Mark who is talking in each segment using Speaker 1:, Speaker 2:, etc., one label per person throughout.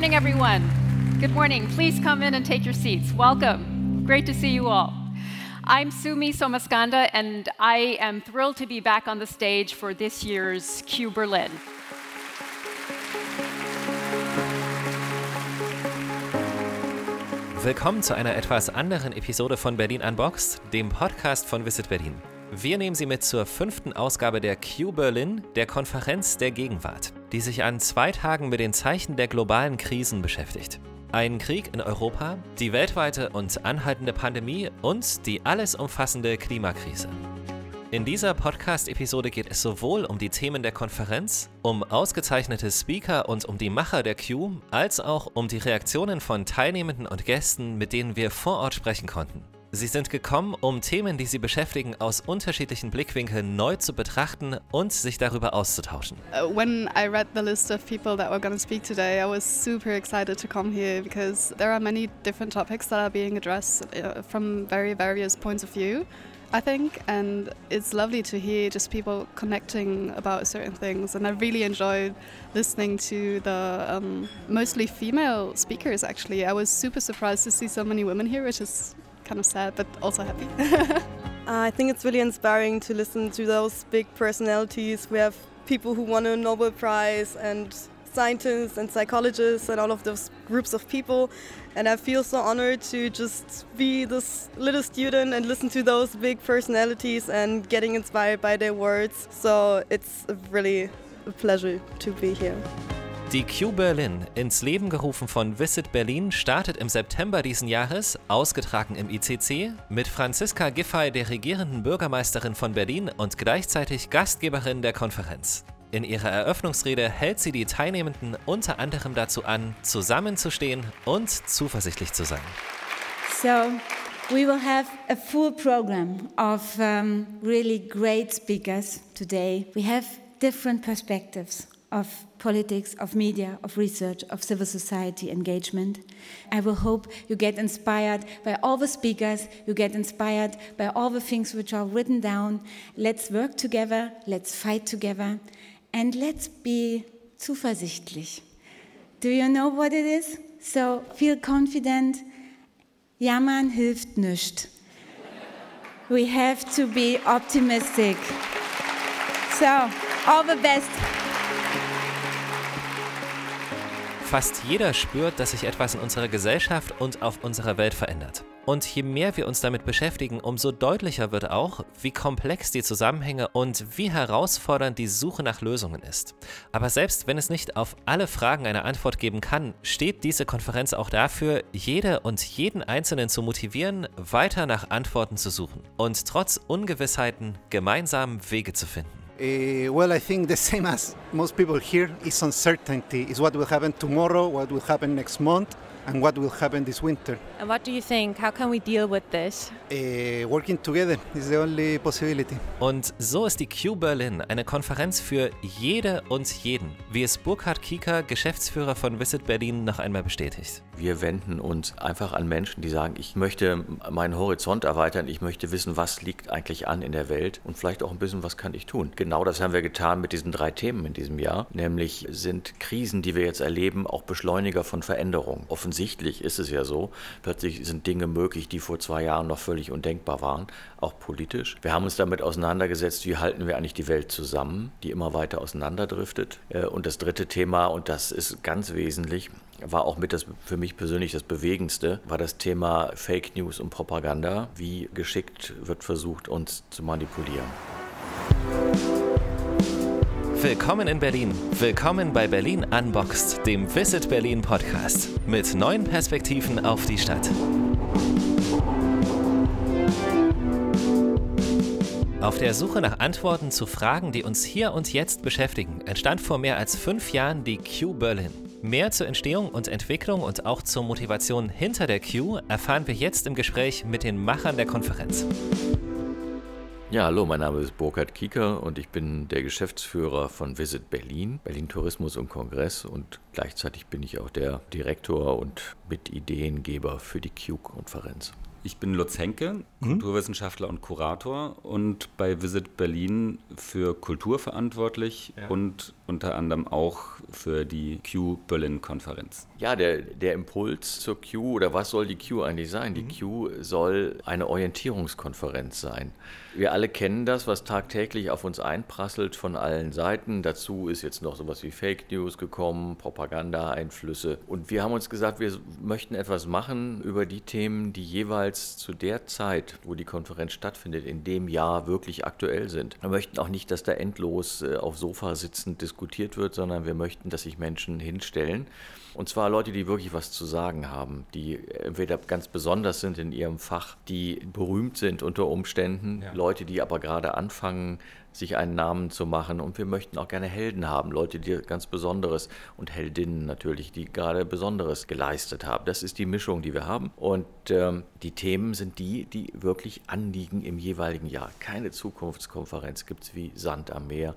Speaker 1: morning, everyone. Good morning. Please come in and take your seats. Welcome. Great to see you all. I'm Sumi Somaskanda, and I am thrilled to be back on the stage for this year's Q Berlin.
Speaker 2: Willkommen zu einer etwas anderen Episode von Berlin Unboxed, dem Podcast von Visit Berlin. Wir nehmen Sie mit zur fünften Ausgabe der Q Berlin, der Konferenz der Gegenwart, die sich an zwei Tagen mit den Zeichen der globalen Krisen beschäftigt. Ein Krieg in Europa, die weltweite und anhaltende Pandemie und die alles umfassende Klimakrise. In dieser Podcast-Episode geht es sowohl um die Themen der Konferenz, um ausgezeichnete Speaker und um die Macher der Q, als auch um die Reaktionen von Teilnehmenden und Gästen, mit denen wir vor Ort sprechen konnten. Sie sind gekommen, um Themen, die sie beschäftigen, aus unterschiedlichen Blickwinkeln neu zu betrachten und sich darüber auszutauschen.
Speaker 3: Uh, when I read the list of people that were going to speak today, I was super excited to come here because there are many different topics that are being addressed uh, from very various points of view. I think, and it's lovely to hear just people connecting about certain things. And I really enjoyed listening to the um, mostly female speakers. Actually, I was super surprised to see so many women here, which is kind of sad, but also happy.
Speaker 4: I think it's really inspiring to listen to those big personalities. We have people who won a Nobel Prize and scientists and psychologists and all of those groups of people. And I feel so honored to just be this little student and listen to those big personalities and getting inspired by their words. So it's really a pleasure to be here.
Speaker 2: Die Q Berlin, ins Leben gerufen von Visit Berlin, startet im September diesen Jahres, ausgetragen im ICC, mit Franziska Giffey, der regierenden Bürgermeisterin von Berlin und gleichzeitig Gastgeberin der Konferenz. In ihrer Eröffnungsrede hält sie die Teilnehmenden unter anderem dazu an, zusammenzustehen und zuversichtlich zu sein.
Speaker 5: So, we will have a full program of um, really great speakers today. We have different perspectives of politics, of media, of research, of civil society engagement. I will hope you get inspired by all the speakers, you get inspired by all the things which are written down. Let's work together, let's fight together, and let's be zuversichtlich. Do you know what it is? So feel confident. Jammern hilft nicht. We have to be optimistic. So, all the best.
Speaker 2: Fast jeder spürt, dass sich etwas in unserer Gesellschaft und auf unserer Welt verändert. Und je mehr wir uns damit beschäftigen, umso deutlicher wird auch, wie komplex die Zusammenhänge und wie herausfordernd die Suche nach Lösungen ist. Aber selbst wenn es nicht auf alle Fragen eine Antwort geben kann, steht diese Konferenz auch dafür, jede und jeden Einzelnen zu motivieren, weiter nach Antworten zu suchen und trotz Ungewissheiten gemeinsam Wege zu finden.
Speaker 6: Uh, well, I think the same as most people here is uncertainty. Is what will happen tomorrow, what will happen next month, and what will happen this winter.
Speaker 7: And what do you think? How can we deal with this?
Speaker 6: Uh, working together is the only possibility.
Speaker 2: Und so ist die Q Berlin eine Konferenz für jede und jeden, wie es Burkhard Kieker, Geschäftsführer von Visit Berlin, noch einmal bestätigt.
Speaker 8: Wir wenden uns einfach an Menschen, die sagen, ich möchte meinen Horizont erweitern, ich möchte wissen, was liegt eigentlich an in der Welt und vielleicht auch ein bisschen, was kann ich tun. Genau das haben wir getan mit diesen drei Themen in diesem Jahr, nämlich sind Krisen, die wir jetzt erleben, auch Beschleuniger von Veränderungen. Offensichtlich ist es ja so, plötzlich sind Dinge möglich, die vor zwei Jahren noch völlig undenkbar waren, auch politisch. Wir haben uns damit auseinandergesetzt, wie halten wir eigentlich die Welt zusammen, die immer weiter auseinanderdriftet. Äh, Und das dritte Thema, und das ist ganz wesentlich, war auch mit das für mich persönlich das Bewegendste, war das Thema Fake News und Propaganda. Wie geschickt wird versucht, uns zu manipulieren.
Speaker 2: Willkommen in Berlin. Willkommen bei Berlin Unboxed, dem Visit Berlin Podcast mit neuen Perspektiven auf die Stadt. Auf der Suche nach Antworten zu Fragen, die uns hier und jetzt beschäftigen, entstand vor mehr als fünf Jahren die Q Berlin. Mehr zur Entstehung und Entwicklung und auch zur Motivation hinter der Q erfahren wir jetzt im Gespräch mit den Machern der Konferenz.
Speaker 8: Ja, hallo, mein Name ist Burkhard Kieker und ich bin der Geschäftsführer von Visit Berlin, Berlin Tourismus und Kongress und gleichzeitig bin ich auch der Direktor und Mitideengeber für die Q-Konferenz.
Speaker 9: Ich bin Lutz Henke, Kulturwissenschaftler und Kurator und bei Visit Berlin für Kultur verantwortlich und unter anderem auch für die Q Berlin-Konferenz.
Speaker 8: Ja, der, der Impuls zur Q oder was soll die Q eigentlich sein? Die mhm. Q soll eine Orientierungskonferenz sein. Wir alle kennen das, was tagtäglich auf uns einprasselt von allen Seiten. Dazu ist jetzt noch sowas wie Fake News gekommen, Propaganda-Einflüsse. Und wir haben uns gesagt, wir möchten etwas machen über die Themen, die jeweils zu der Zeit, wo die Konferenz stattfindet, in dem Jahr wirklich aktuell sind. Wir möchten auch nicht, dass da endlos äh, auf Sofa sitzend diskutiert wird, sondern wir möchten, dass sich Menschen hinstellen und zwar Leute, die wirklich was zu sagen haben, die entweder ganz besonders sind in ihrem Fach, die berühmt sind unter Umständen, ja. Leute, die aber gerade anfangen, sich einen Namen zu machen. Und wir möchten auch gerne Helden haben, Leute, die ganz Besonderes und Heldinnen natürlich, die gerade Besonderes geleistet haben. Das ist die Mischung, die wir haben. Und ähm, die Themen sind die, die wirklich anliegen im jeweiligen Jahr. Keine Zukunftskonferenz gibt es wie Sand am Meer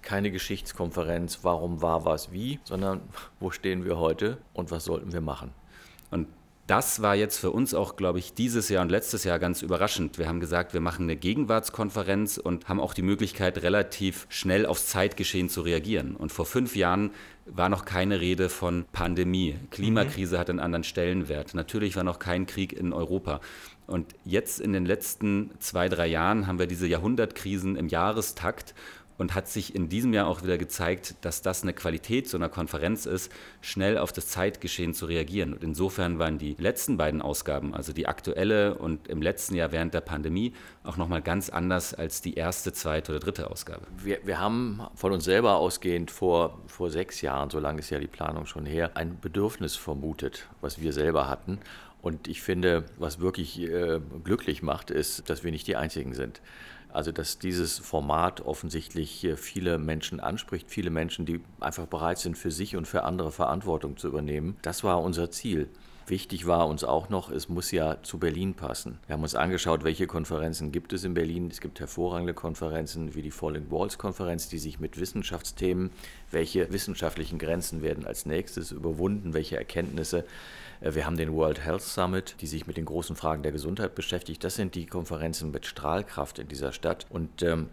Speaker 8: keine Geschichtskonferenz, warum war was wie, sondern wo stehen wir heute und was sollten wir machen.
Speaker 9: Und das war jetzt für uns auch, glaube ich, dieses Jahr und letztes Jahr ganz überraschend. Wir haben gesagt, wir machen eine Gegenwartskonferenz und haben auch die Möglichkeit, relativ schnell aufs Zeitgeschehen zu reagieren. Und vor fünf Jahren war noch keine Rede von Pandemie. Klimakrise mhm. hat einen anderen Stellenwert. Natürlich war noch kein Krieg in Europa. Und jetzt in den letzten zwei, drei Jahren haben wir diese Jahrhundertkrisen im Jahrestakt und hat sich in diesem Jahr auch wieder gezeigt, dass das eine Qualität so einer Konferenz ist, schnell auf das Zeitgeschehen zu reagieren. Und insofern waren die letzten beiden Ausgaben, also die aktuelle und im letzten Jahr während der Pandemie, auch nochmal ganz anders als die erste, zweite oder dritte Ausgabe.
Speaker 8: Wir, wir haben von uns selber ausgehend vor, vor sechs Jahren, so lange ist ja die Planung schon her, ein Bedürfnis vermutet, was wir selber hatten. Und ich finde, was wirklich äh, glücklich macht, ist, dass wir nicht die Einzigen sind. Also dass dieses Format offensichtlich viele Menschen anspricht, viele Menschen, die einfach bereit sind, für sich und für andere Verantwortung zu übernehmen. Das war unser Ziel. Wichtig war uns auch noch, es muss ja zu Berlin passen. Wir haben uns angeschaut, welche Konferenzen gibt es in Berlin. Es gibt hervorragende Konferenzen wie die Falling Walls Konferenz, die sich mit Wissenschaftsthemen, welche wissenschaftlichen Grenzen werden als nächstes überwunden, welche Erkenntnisse äh, wir haben den World Health Summit, die sich mit den großen Fragen der Gesundheit beschäftigt. Das sind die Konferenzen mit Strahlkraft in dieser Stadt. Und ähm,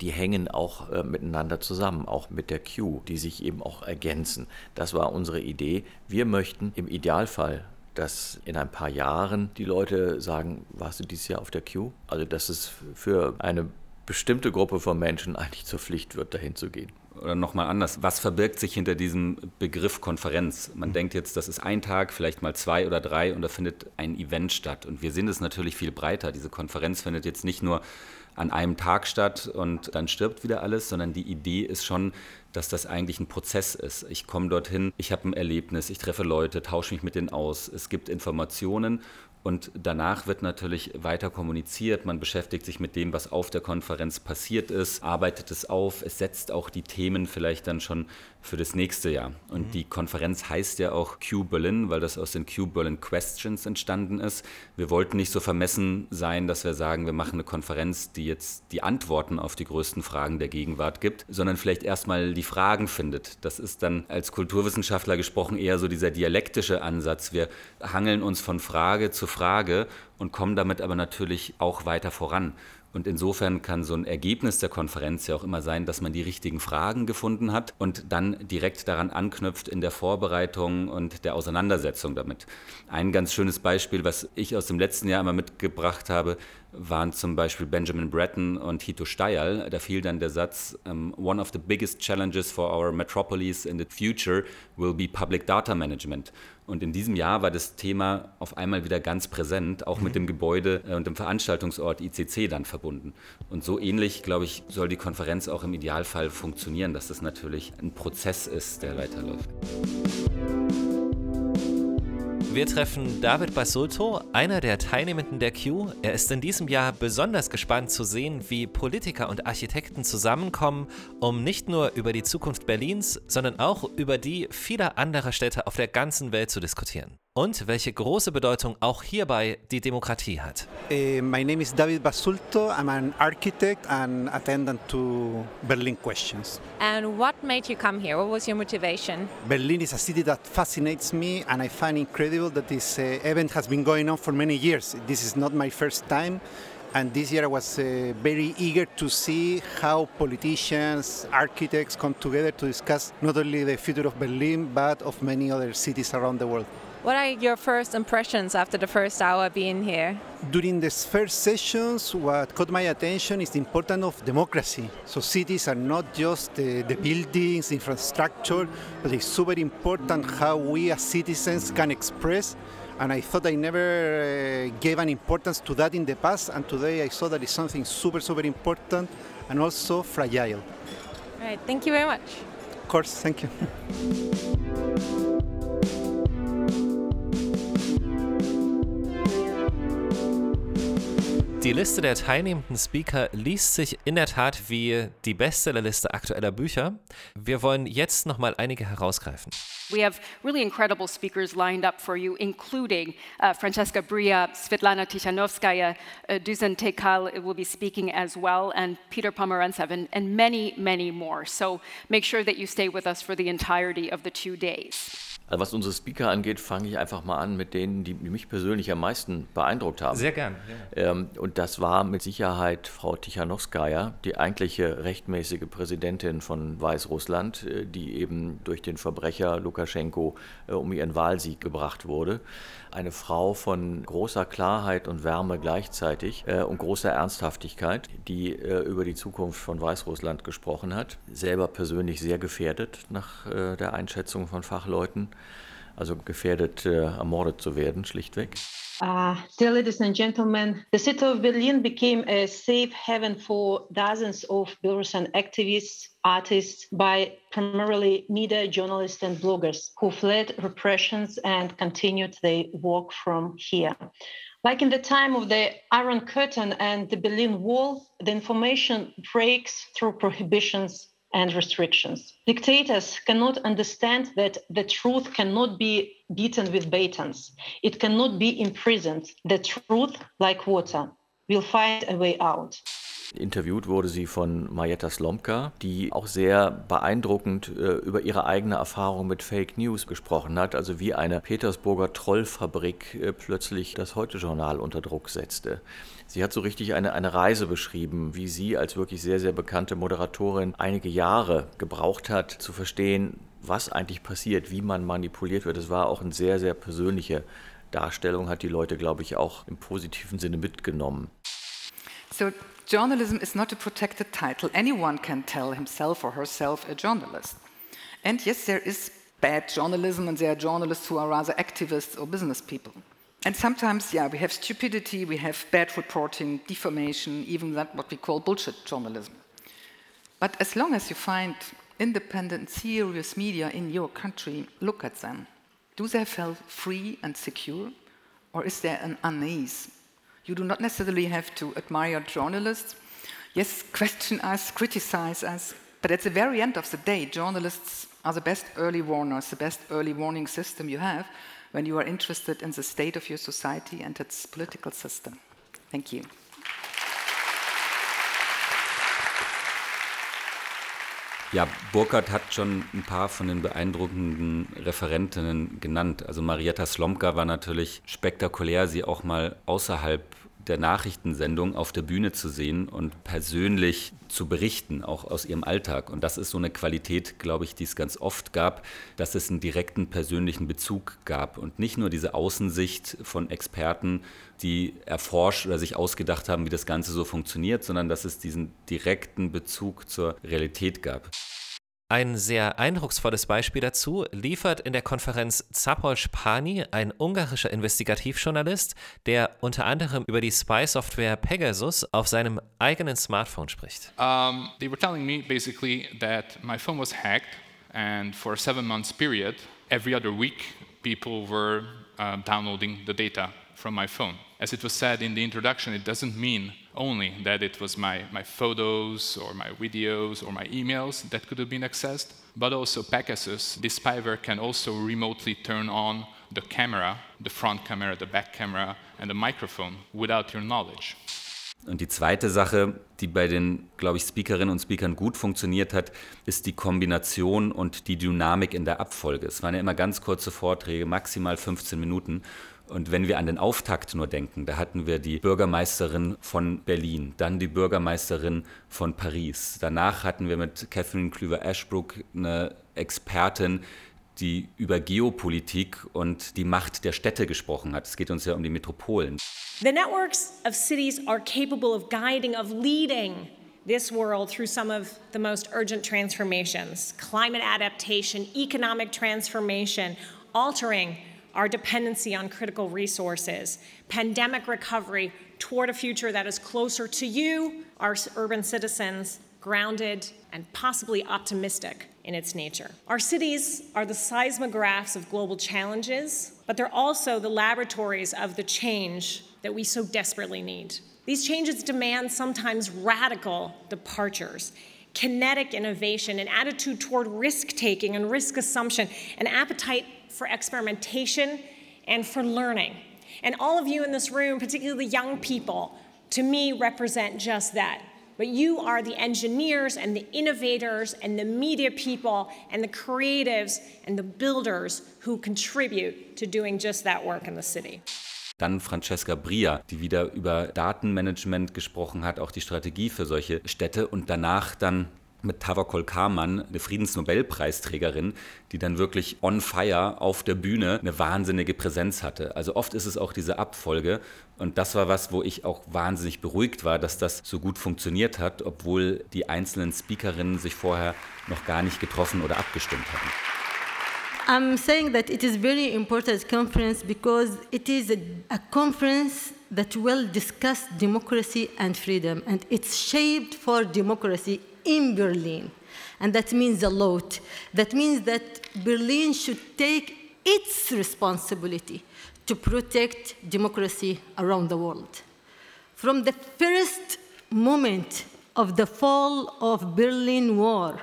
Speaker 8: die hängen auch äh, miteinander zusammen, auch mit der Q, die sich eben auch ergänzen. Das war unsere Idee. Wir möchten im Idealfall dass in ein paar Jahren die Leute sagen, warst du dieses Jahr auf der Q? Also dass es für eine bestimmte Gruppe von Menschen eigentlich zur Pflicht wird, dahin zu gehen
Speaker 9: oder nochmal anders, was verbirgt sich hinter diesem Begriff Konferenz? Man mhm. denkt jetzt, das ist ein Tag, vielleicht mal zwei oder drei und da findet ein Event statt. Und wir sehen es natürlich viel breiter. Diese Konferenz findet jetzt nicht nur an einem Tag statt und dann stirbt wieder alles, sondern die Idee ist schon, dass das eigentlich ein Prozess ist. Ich komme dorthin, ich habe ein Erlebnis, ich treffe Leute, tausche mich mit denen aus, es gibt Informationen und danach wird natürlich weiter kommuniziert. Man beschäftigt sich mit dem, was auf der Konferenz passiert ist, arbeitet es auf. Es setzt auch die Themen vielleicht dann schon für das nächste Jahr. Und mhm. die Konferenz heißt ja auch Q Berlin, weil das aus den Q Berlin Questions entstanden ist. Wir wollten nicht so vermessen sein, dass wir sagen, wir machen eine Konferenz, die jetzt die Antworten auf die größten Fragen der Gegenwart gibt, sondern vielleicht erstmal die Fragen findet. Das ist dann als Kulturwissenschaftler gesprochen eher so dieser dialektische Ansatz. Wir hangeln uns von Frage zu Frage und kommen damit aber natürlich auch weiter voran. Und insofern kann so ein Ergebnis der Konferenz ja auch immer sein, dass man die richtigen Fragen gefunden hat und dann direkt daran anknüpft in der Vorbereitung und der Auseinandersetzung damit. Ein ganz schönes Beispiel, was ich aus dem letzten Jahr immer mitgebracht habe, waren zum Beispiel Benjamin Breton und Hito Steyerl. Da fiel dann der Satz, um, One of the biggest challenges for our metropolis in the future will be public data management. Und in diesem Jahr war das Thema auf einmal wieder ganz präsent, auch mhm. mit dem Gebäude äh, und dem Veranstaltungsort ICC dann verbunden. Und so ähnlich, glaube ich, soll die Konferenz auch im Idealfall funktionieren, dass das natürlich ein Prozess ist, der weiterläuft.
Speaker 2: Wir treffen David Basulto, einer der Teilnehmenden der Q. Er ist in diesem Jahr besonders gespannt zu sehen, wie Politiker und Architekten zusammenkommen, um nicht nur über die Zukunft Berlins, sondern auch über die vieler anderer Städte auf der ganzen Welt zu diskutieren und welche große Bedeutung auch hierbei die Demokratie hat.
Speaker 6: Uh, my name is David Basulto. I'm an architect and attendant to Berlin Questions.
Speaker 7: And what made you come here? What was your motivation?
Speaker 6: Berlin is a city that fascinates me and I find incredible that this uh, event has been going on for many years. This is not my first time And this year I was uh, very eager to see how politicians, architects come together to discuss not only the future of Berlin, but of many other cities around the world.
Speaker 7: What are your first impressions after the first hour being here?
Speaker 6: During the first sessions, what caught my attention is the importance of democracy. So cities are not just the, the buildings, infrastructure, but it's super important how we as citizens can express. And I thought I never uh, gave an importance to that in the past, and today I saw that it's something super, super important and also fragile.
Speaker 7: All right, thank you very much.
Speaker 6: Of course, thank you.
Speaker 2: Die Liste der teilnehmenden Speaker liest sich in der Tat wie die Bestsellerliste aktueller Bücher. Wir wollen jetzt noch mal einige herausgreifen.
Speaker 1: We have really incredible speakers lined up for you, including uh, Francesca Bria, Svetlana Tikhanovskaya, uh, Dusan Tekal will be speaking as well, and Peter Pomerantsev, and, and many, many more. So make sure that you stay with us for the entirety of the two days.
Speaker 8: Also was unsere Speaker angeht, fange ich einfach mal an mit denen, die mich persönlich am meisten beeindruckt haben.
Speaker 2: Sehr gern.
Speaker 8: Ja. Ähm, und das war mit Sicherheit Frau Tichanowskaja, die eigentliche rechtmäßige Präsidentin von Weißrussland, äh, die eben durch den Verbrecher Lukaschenko äh, um ihren Wahlsieg gebracht wurde. Eine Frau von großer Klarheit und Wärme gleichzeitig äh, und großer Ernsthaftigkeit, die über die Zukunft von Weißrussland gesprochen hat. Selber persönlich sehr gefährdet nach der Einschätzung von Fachleuten also gefährdet, äh, ermordet zu werden, schlichtweg.
Speaker 10: Uh, dear ladies and gentlemen, the city of Berlin became a safe haven for dozens of Belarusian activists, artists, by primarily media journalists and bloggers who fled repressions and continued their work from here. Like in the time of the Iron Curtain and the Berlin Wall, the information breaks through prohibitions and restrictions. Dictators cannot understand that the truth cannot be beaten with batons. It cannot be imprisoned. The truth, like water, will find a way out.
Speaker 8: Interviewt wurde sie von Marietta Slomka, die auch sehr beeindruckend äh, über ihre eigene Erfahrung mit Fake News gesprochen hat, also wie eine Petersburger Trollfabrik äh, plötzlich das Heute-Journal unter Druck setzte. Sie hat so richtig eine, eine Reise beschrieben, wie sie als wirklich sehr, sehr bekannte Moderatorin einige Jahre gebraucht hat, zu verstehen, was eigentlich passiert, wie man manipuliert wird. Es war auch eine sehr, sehr persönliche Darstellung, hat die Leute, glaube ich, auch im positiven Sinne mitgenommen.
Speaker 11: So journalism is not a protected title. Anyone can tell himself or herself a journalist. And yes, there is bad journalism, and there are journalists who are rather activists or business people. And sometimes, yeah, we have stupidity, we have bad reporting, defamation, even that what we call bullshit journalism. But as long as you find independent, serious media in your country, look at them. Do they feel free and secure? Or is there an unease you do not necessarily have to admire journalists. Yes, question us, criticize us, but at the very end of the day, journalists are the best early warners, the best early warning system you have when you are interested in the state of your society and its political system. Thank you.
Speaker 9: Ja, Burkhardt hat schon ein paar von den beeindruckenden Referentinnen genannt. Also Marietta Slomka war natürlich spektakulär, sie auch mal außerhalb der Nachrichtensendung auf der Bühne zu sehen und persönlich zu berichten, auch aus ihrem Alltag. Und das ist so eine Qualität, glaube ich, die es ganz oft gab, dass es einen direkten persönlichen Bezug gab und nicht nur diese Außensicht von Experten, die erforscht oder sich ausgedacht haben, wie das Ganze so funktioniert, sondern dass es diesen direkten Bezug zur Realität gab.
Speaker 2: Ein sehr eindrucksvolles Beispiel dazu liefert in der Konferenz Zapolj Pani, ein ungarischer Investigativjournalist, der unter anderem über die Spy-Software Pegasus auf seinem eigenen Smartphone spricht.
Speaker 12: Um, they were telling me basically that my phone was hacked and for a seven months period, every other week, people were uh, downloading the data from my phone. As it was said in the introduction, it doesn't mean only that it was my, my photos or my videos or my emails that could have been accessed, but also Pegasus. This spyware can also remotely turn on the camera, the front camera, the back camera, and the microphone without your knowledge.
Speaker 9: Und die zweite Sache, die bei den, glaube ich, Speakerinnen und Speakern gut funktioniert hat, ist die Kombination und die Dynamik in der Abfolge. Es waren ja immer ganz kurze Vorträge, maximal 15 Minuten. Und wenn wir an den Auftakt nur denken, da hatten wir die Bürgermeisterin von Berlin, dann die Bürgermeisterin von Paris. Danach hatten wir mit Catherine Klüver-Ashbrook eine Expertin, die über Geopolitik und die Macht der Städte gesprochen hat. Es geht uns ja um die Metropolen.
Speaker 13: The networks of cities are capable of guiding, of leading this world through some of the most urgent transformations climate adaptation, economic transformation, altering our dependency on critical resources, pandemic recovery toward a future that is closer to you, our urban citizens, grounded and possibly optimistic in its nature. Our cities are the seismographs of global challenges, but they're also the laboratories of the change that we so desperately need. These changes demand sometimes radical departures, kinetic innovation, an attitude toward risk taking and risk assumption, an appetite for experimentation and for learning. And all of you in this room, particularly young people, to me represent just that. But you are the engineers and the innovators and the media people and the creatives and the builders who contribute to doing just that work in the city.
Speaker 9: Dann Francesca Bria, die wieder über Datenmanagement gesprochen hat, auch die Strategie für solche Städte und danach dann mit Tavakol Kaman, eine Friedensnobelpreisträgerin, die dann wirklich on fire auf der Bühne eine wahnsinnige Präsenz hatte. Also oft ist es auch diese Abfolge und das war was, wo ich auch wahnsinnig beruhigt war, dass das so gut funktioniert hat, obwohl die einzelnen Speakerinnen sich vorher noch gar nicht getroffen oder abgestimmt hatten.
Speaker 14: I'm saying that it is very important conference because it is a, a conference that will discuss democracy and freedom and it's shaped for democracy in Berlin. And that means a lot. That means that Berlin should take its responsibility to protect democracy around the world. From the first moment of the fall of Berlin Wall,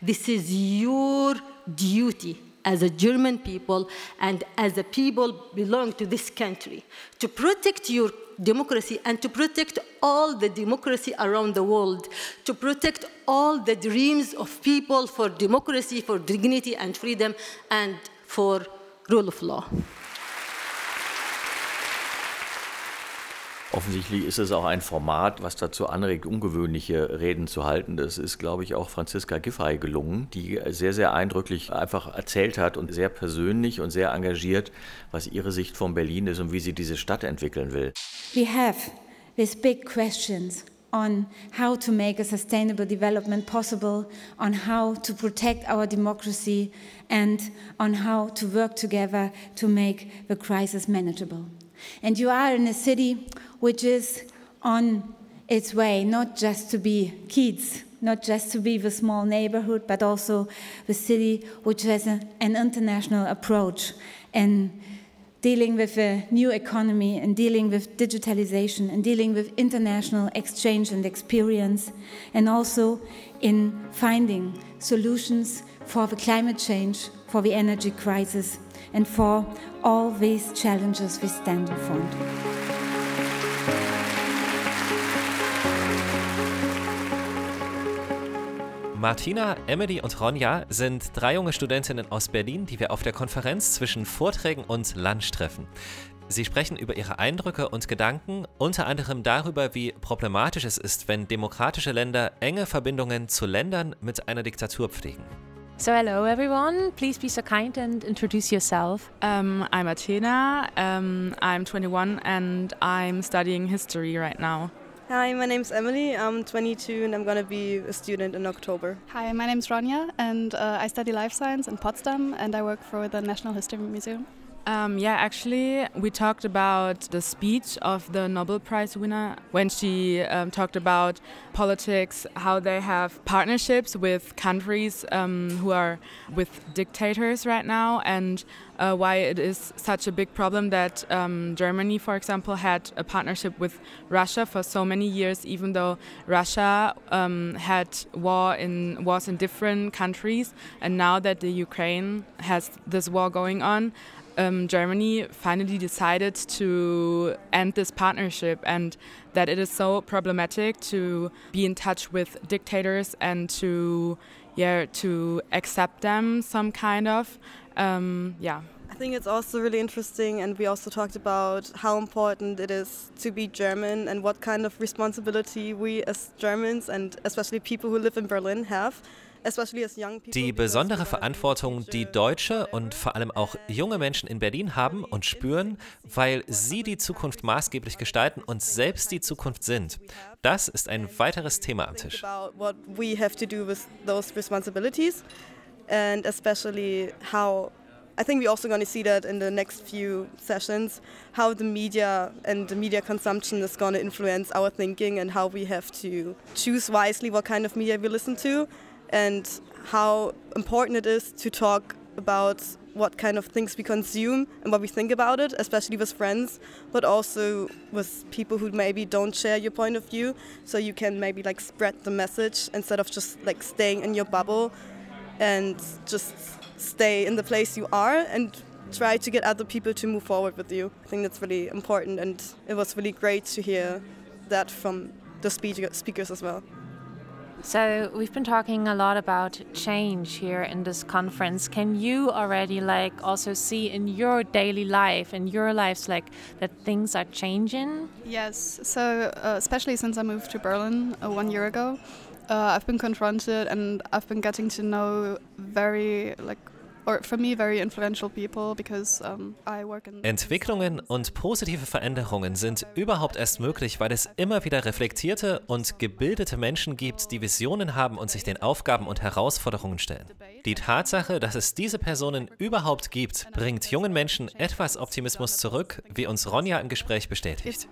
Speaker 14: this is your duty as a German people and as a people belong to this country to protect your democracy and to protect all the democracy around the world, to protect all the dreams of people for democracy, for dignity and freedom, and for rule of law.
Speaker 8: Offensichtlich ist es auch ein Format, was dazu anregt, ungewöhnliche Reden zu halten. Das ist, glaube ich, auch Franziska Giffey gelungen, die sehr, sehr eindrücklich einfach erzählt hat und sehr persönlich und sehr engagiert, was ihre Sicht von Berlin ist und wie sie diese Stadt entwickeln will.
Speaker 5: We have these big questions on how to make a sustainable development possible, on how to protect our democracy, and on how to work together to make the crisis manageable. And you are in a city which is on its way not just to be kids, not just to be the small neighborhood, but also the city which has a, an international approach in dealing with a new economy and dealing with digitalization and dealing with international exchange and experience, and also in finding solutions for the climate change, for the energy crisis, and for all these challenges we stand in front.
Speaker 2: Martina, Emily und Ronja sind drei junge Studentinnen aus Berlin, die wir auf der Konferenz zwischen Vorträgen und Lunch treffen. Sie sprechen über ihre Eindrücke und Gedanken, unter anderem darüber, wie problematisch es ist, wenn demokratische Länder enge Verbindungen zu Ländern mit einer Diktatur pflegen.
Speaker 15: So, hello everyone. Please be so kind and introduce yourself.
Speaker 16: Um, I'm Athena. Um, I'm 21 and I'm studying history right now.
Speaker 4: Hi, my name's Emily. I'm 22 and I'm going to be a student in October.
Speaker 3: Hi, my name's Ronja and uh, I study life science in Potsdam and I work for the National History Museum.
Speaker 16: Um, yeah, actually, we talked about the speech of the Nobel Prize winner when she um, talked about politics, how they have partnerships with countries um, who are with dictators right now, and uh, why it is such a big problem that um, Germany, for example, had a partnership with Russia for so many years, even though Russia um, had war in wars in different countries, and now that the Ukraine has this war going on um, Germany finally decided to end this partnership and that it is so problematic to be in touch with dictators and to yeah to accept them some kind of Um, yeah.
Speaker 4: I think it's also really interesting, and we also talked about how important it is to be German and what kind of responsibility we as Germans and especially people who live in Berlin have.
Speaker 2: Die besondere Verantwortung, die Deutsche und vor allem auch junge Menschen in Berlin haben und spüren, weil sie die Zukunft maßgeblich gestalten und selbst die Zukunft sind. Das ist ein weiteres Thema am Tisch.
Speaker 4: And especially how I think we're also going to see that in the next few sessions, how the media and the media consumption is going to influence our thinking and how we have to choose wisely what kind of media we listen to and how important it is to talk about what kind of things we consume and what we think about it, especially with friends, but also with people who maybe don't share your point of view. So you can maybe like spread the message instead of just like staying in your bubble and just stay in the place you are and try to get other people to move forward with you. I think that's really important, and it was really great to hear that from the speakers as well.
Speaker 15: So we've been talking a lot about change here in this conference. Can you already like also see in your daily life in your lives like that things are changing?
Speaker 3: Yes. So uh, especially since I moved to Berlin uh, one year ago, uh, I've been confronted and I've been getting to know very like
Speaker 2: Entwicklungen und positive Veränderungen sind überhaupt erst möglich, weil es immer wieder reflektierte und gebildete Menschen gibt, die Visionen haben und sich den Aufgaben und Herausforderungen stellen. Die Tatsache, dass es diese Personen überhaupt gibt, bringt jungen Menschen etwas Optimismus zurück, wie uns Ronja im Gespräch bestätigt.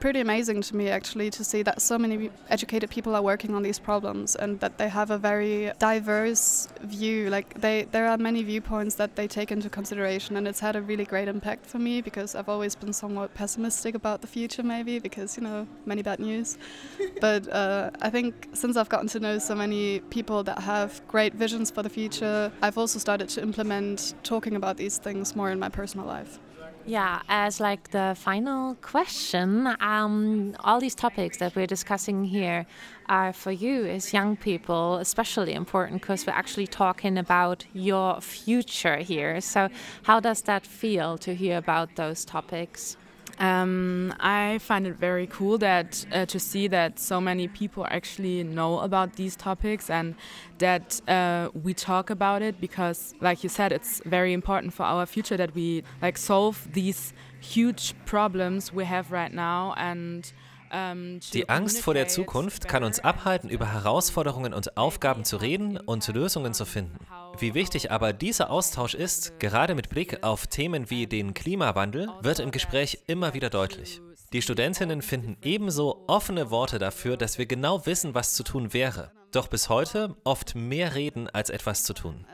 Speaker 3: Pretty amazing to me actually to see that so many educated people are working on these problems and that they have a very diverse view like they there are many viewpoints that they take into consideration and it's had a really great impact for me because I've always been somewhat pessimistic about the future maybe because you know many bad news but uh, I think since I've gotten to know so many people that have great visions for the future I've also started to implement talking about these things more in my personal life.
Speaker 15: Yeah, as like the final question, um, all these topics that we're discussing here are for you as young people especially important because we're actually talking about your future here. So, how does that feel to hear about those topics?
Speaker 16: Um, I find it very cool that uh, to see that so many people actually know about these topics and that uh, we talk about it because, like you said, it's very important for our future that we like solve these huge problems we have right now and
Speaker 2: Die Angst vor der Zukunft kann uns abhalten, über Herausforderungen und Aufgaben zu reden und Lösungen zu finden. Wie wichtig aber dieser Austausch ist, gerade mit Blick auf Themen wie den Klimawandel, wird im Gespräch immer wieder deutlich. Die Studentinnen finden ebenso offene Worte dafür, dass wir genau wissen, was zu tun wäre. Doch bis heute oft mehr reden, als etwas zu tun.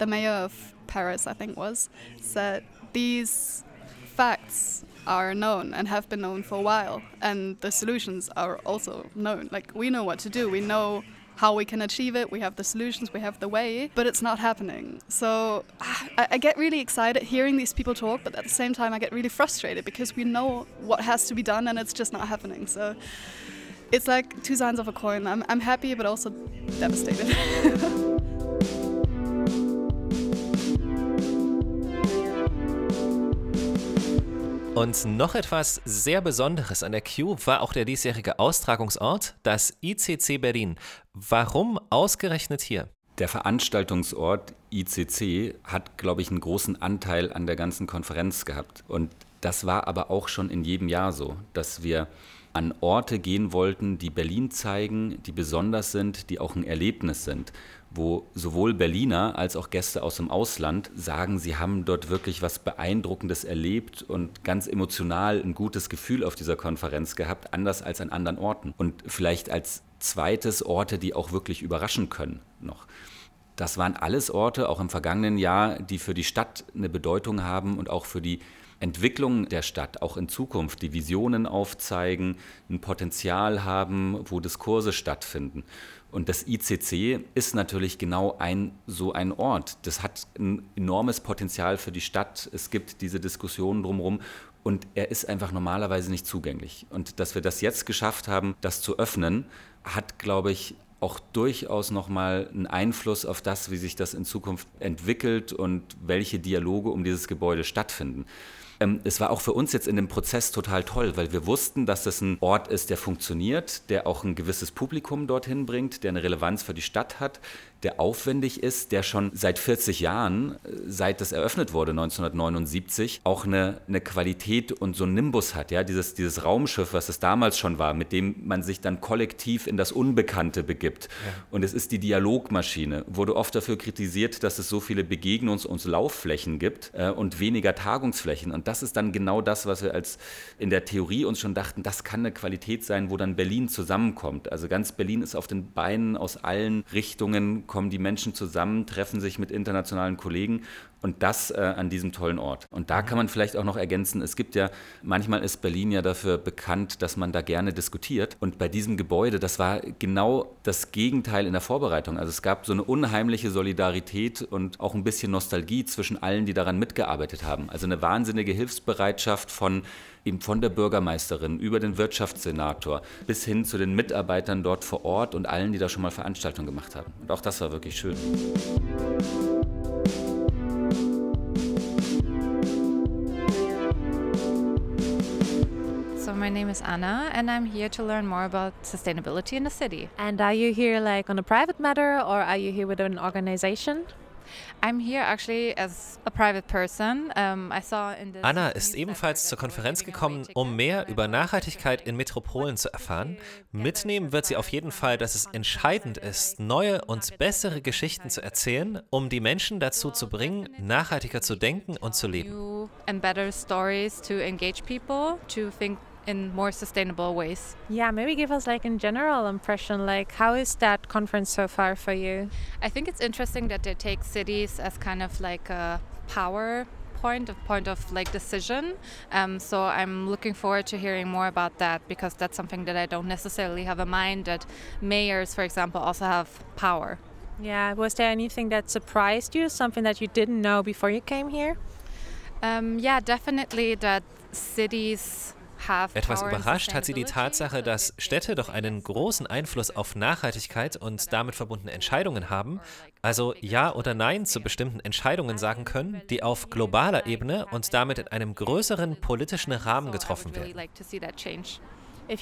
Speaker 3: The mayor of Paris, I think, was said these facts are known and have been known for a while, and the solutions are also known. Like we know what to do, we know how we can achieve it, we have the solutions, we have the way, but it's not happening. So ah, I, I, get really excited hearing these people talk, but at the same time, I get really frustrated because we know what has to be done and it's just not happening. So it's like two sides of a coin. I'm, I'm happy, but also devastated.
Speaker 2: Und noch etwas sehr Besonderes an der Q war auch der diesjährige Austragungsort, das ICC Berlin. Warum ausgerechnet hier?
Speaker 9: Der Veranstaltungsort ICC hat, glaube ich, einen großen Anteil an der ganzen Konferenz gehabt. Und das war aber auch schon in jedem Jahr so, dass wir an Orte gehen wollten, die Berlin zeigen, die besonders sind, die auch ein Erlebnis sind wo sowohl Berliner als auch Gäste aus dem Ausland sagen, sie haben dort wirklich was Beeindruckendes erlebt und ganz emotional ein gutes Gefühl auf dieser Konferenz gehabt, anders als an anderen Orten. Und vielleicht als zweites Orte, die auch wirklich überraschen können noch. Das waren alles Orte, auch im vergangenen Jahr, die für die Stadt eine Bedeutung haben und auch für die Entwicklung der Stadt, auch in Zukunft, die Visionen aufzeigen, ein Potenzial haben, wo Diskurse stattfinden. Und das ICC ist natürlich genau ein so ein Ort. Das hat ein enormes Potenzial für die Stadt. Es gibt diese Diskussionen drumherum und er ist einfach normalerweise nicht zugänglich. Und dass wir das jetzt geschafft haben, das zu öffnen, hat, glaube ich, auch durchaus nochmal einen Einfluss auf das, wie sich das in Zukunft entwickelt und welche Dialoge um dieses Gebäude stattfinden. Ähm, es war auch für uns jetzt in dem Prozess total toll, weil wir wussten, dass es ein Ort ist, der funktioniert, der auch ein gewisses Publikum dorthin bringt, der eine Relevanz für die Stadt hat, der aufwendig ist, der schon seit 40 Jahren, äh, seit es eröffnet wurde 1979, auch eine, eine Qualität und so einen Nimbus hat. Ja? Dieses, dieses Raumschiff, was es damals schon war, mit dem man sich dann kollektiv in das Unbekannte begibt. Ja. Und es ist die Dialogmaschine. Wurde oft dafür kritisiert, dass es so viele Begegnungs- und Laufflächen gibt äh, und weniger Tagungsflächen. Und das ist dann genau das, was wir als in der Theorie uns schon dachten, das kann eine Qualität sein, wo dann Berlin zusammenkommt. Also ganz Berlin ist auf den Beinen aus allen Richtungen kommen die Menschen zusammen, treffen sich mit internationalen Kollegen und das äh, an diesem tollen Ort. Und da kann man vielleicht auch noch ergänzen, es gibt ja, manchmal ist Berlin ja dafür bekannt, dass man da gerne diskutiert. Und bei diesem Gebäude, das war genau das Gegenteil in der Vorbereitung. Also es gab so eine unheimliche Solidarität und auch ein bisschen Nostalgie zwischen allen, die daran mitgearbeitet haben. Also eine wahnsinnige Hilfsbereitschaft von eben von der Bürgermeisterin über den Wirtschaftssenator bis hin zu den Mitarbeitern dort vor Ort und allen, die da schon mal Veranstaltungen gemacht haben. Und auch das war wirklich schön.
Speaker 17: Name is Anna and I'm here to learn more about sustainability in the city.
Speaker 15: And are you here like on a private matter or are you here with an organization?
Speaker 2: Anna ist ebenfalls zur Konferenz gekommen, um mehr über Nachhaltigkeit in Metropolen zu erfahren. Mitnehmen wird sie auf jeden Fall, dass es entscheidend ist, neue und bessere Geschichten zu erzählen, um die Menschen dazu zu bringen, nachhaltiger zu denken und zu leben.
Speaker 17: And better stories to engage people to think in more sustainable ways.
Speaker 15: Yeah, maybe give us like a general impression like how is that conference so far for you?
Speaker 17: I think it's interesting that they take cities as kind of like a power point, a point of like decision. Um, so I'm looking forward to hearing more about that because that's something that I don't necessarily have in mind that mayors, for example, also have power.
Speaker 15: Yeah, was there anything that surprised you, something that you didn't know before you came here?
Speaker 17: Um, yeah, definitely that cities
Speaker 2: Etwas überrascht hat sie die Tatsache, dass Städte doch einen großen Einfluss auf Nachhaltigkeit und damit verbundene Entscheidungen haben, also Ja oder Nein zu bestimmten Entscheidungen sagen können, die auf globaler Ebene und damit in einem größeren politischen Rahmen getroffen werden.
Speaker 15: Uh,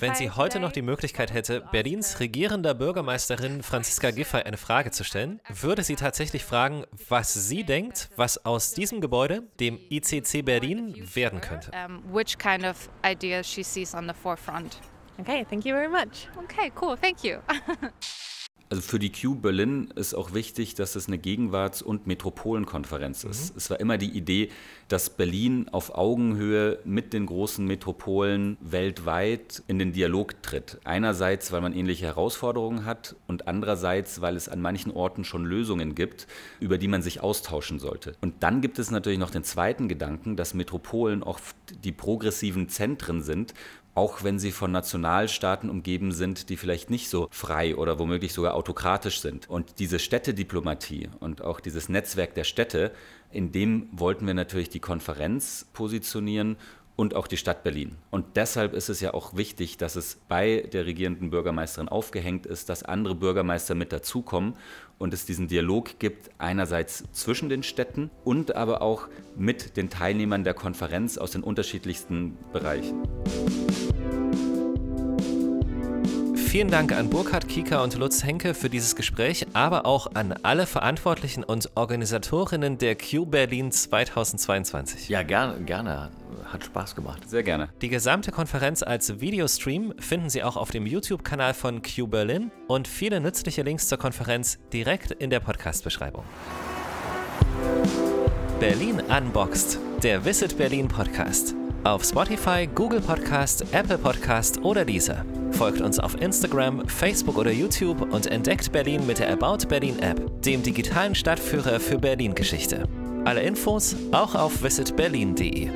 Speaker 2: Wenn sie heute noch die Möglichkeit hätte, Berlins regierender Bürgermeisterin Franziska Giffey eine Frage zu stellen, würde sie tatsächlich fragen, was sie denkt, was aus diesem Gebäude, dem ICC Berlin, werden könnte.
Speaker 17: which kind of ideas she sees on the forefront.
Speaker 15: Okay, thank you very much.
Speaker 17: Okay, cool, thank you.
Speaker 9: Also für die Q Berlin ist auch wichtig, dass es eine Gegenwarts- und Metropolenkonferenz ist. Mhm. Es war immer die Idee, dass Berlin auf Augenhöhe mit den großen Metropolen weltweit in den Dialog tritt. Einerseits, weil man ähnliche Herausforderungen hat und andererseits, weil es an manchen Orten schon Lösungen gibt, über die man sich austauschen sollte. Und dann gibt es natürlich noch den zweiten Gedanken, dass Metropolen oft die progressiven Zentren sind, auch wenn sie von Nationalstaaten umgeben sind, die vielleicht nicht so frei oder womöglich sogar autokratisch sind. Und diese Städtediplomatie und auch dieses Netzwerk der Städte, in dem wollten wir natürlich die Konferenz positionieren und auch die Stadt Berlin. Und deshalb ist es ja auch wichtig, dass es bei der regierenden Bürgermeisterin aufgehängt ist, dass andere Bürgermeister mit dazukommen und es diesen Dialog gibt, einerseits zwischen den Städten und aber auch mit den Teilnehmern der Konferenz aus den unterschiedlichsten Bereichen.
Speaker 2: Vielen Dank an Burkhard Kieker und Lutz Henke für dieses Gespräch, aber auch an alle Verantwortlichen und Organisatorinnen der Q Berlin 2022.
Speaker 8: Ja, gerne, gerne. Hat Spaß gemacht.
Speaker 9: Sehr gerne.
Speaker 2: Die gesamte Konferenz als Videostream finden Sie auch auf dem YouTube-Kanal von Q Berlin und viele nützliche Links zur Konferenz direkt in der Podcast-Beschreibung. Berlin Unboxed, der Visit Berlin Podcast. Auf Spotify, Google Podcast, Apple Podcast oder dieser. Folgt uns auf Instagram, Facebook oder YouTube und entdeckt Berlin mit der About Berlin App, dem digitalen Stadtführer für Berlin-Geschichte. Alle Infos auch auf visitberlin.de.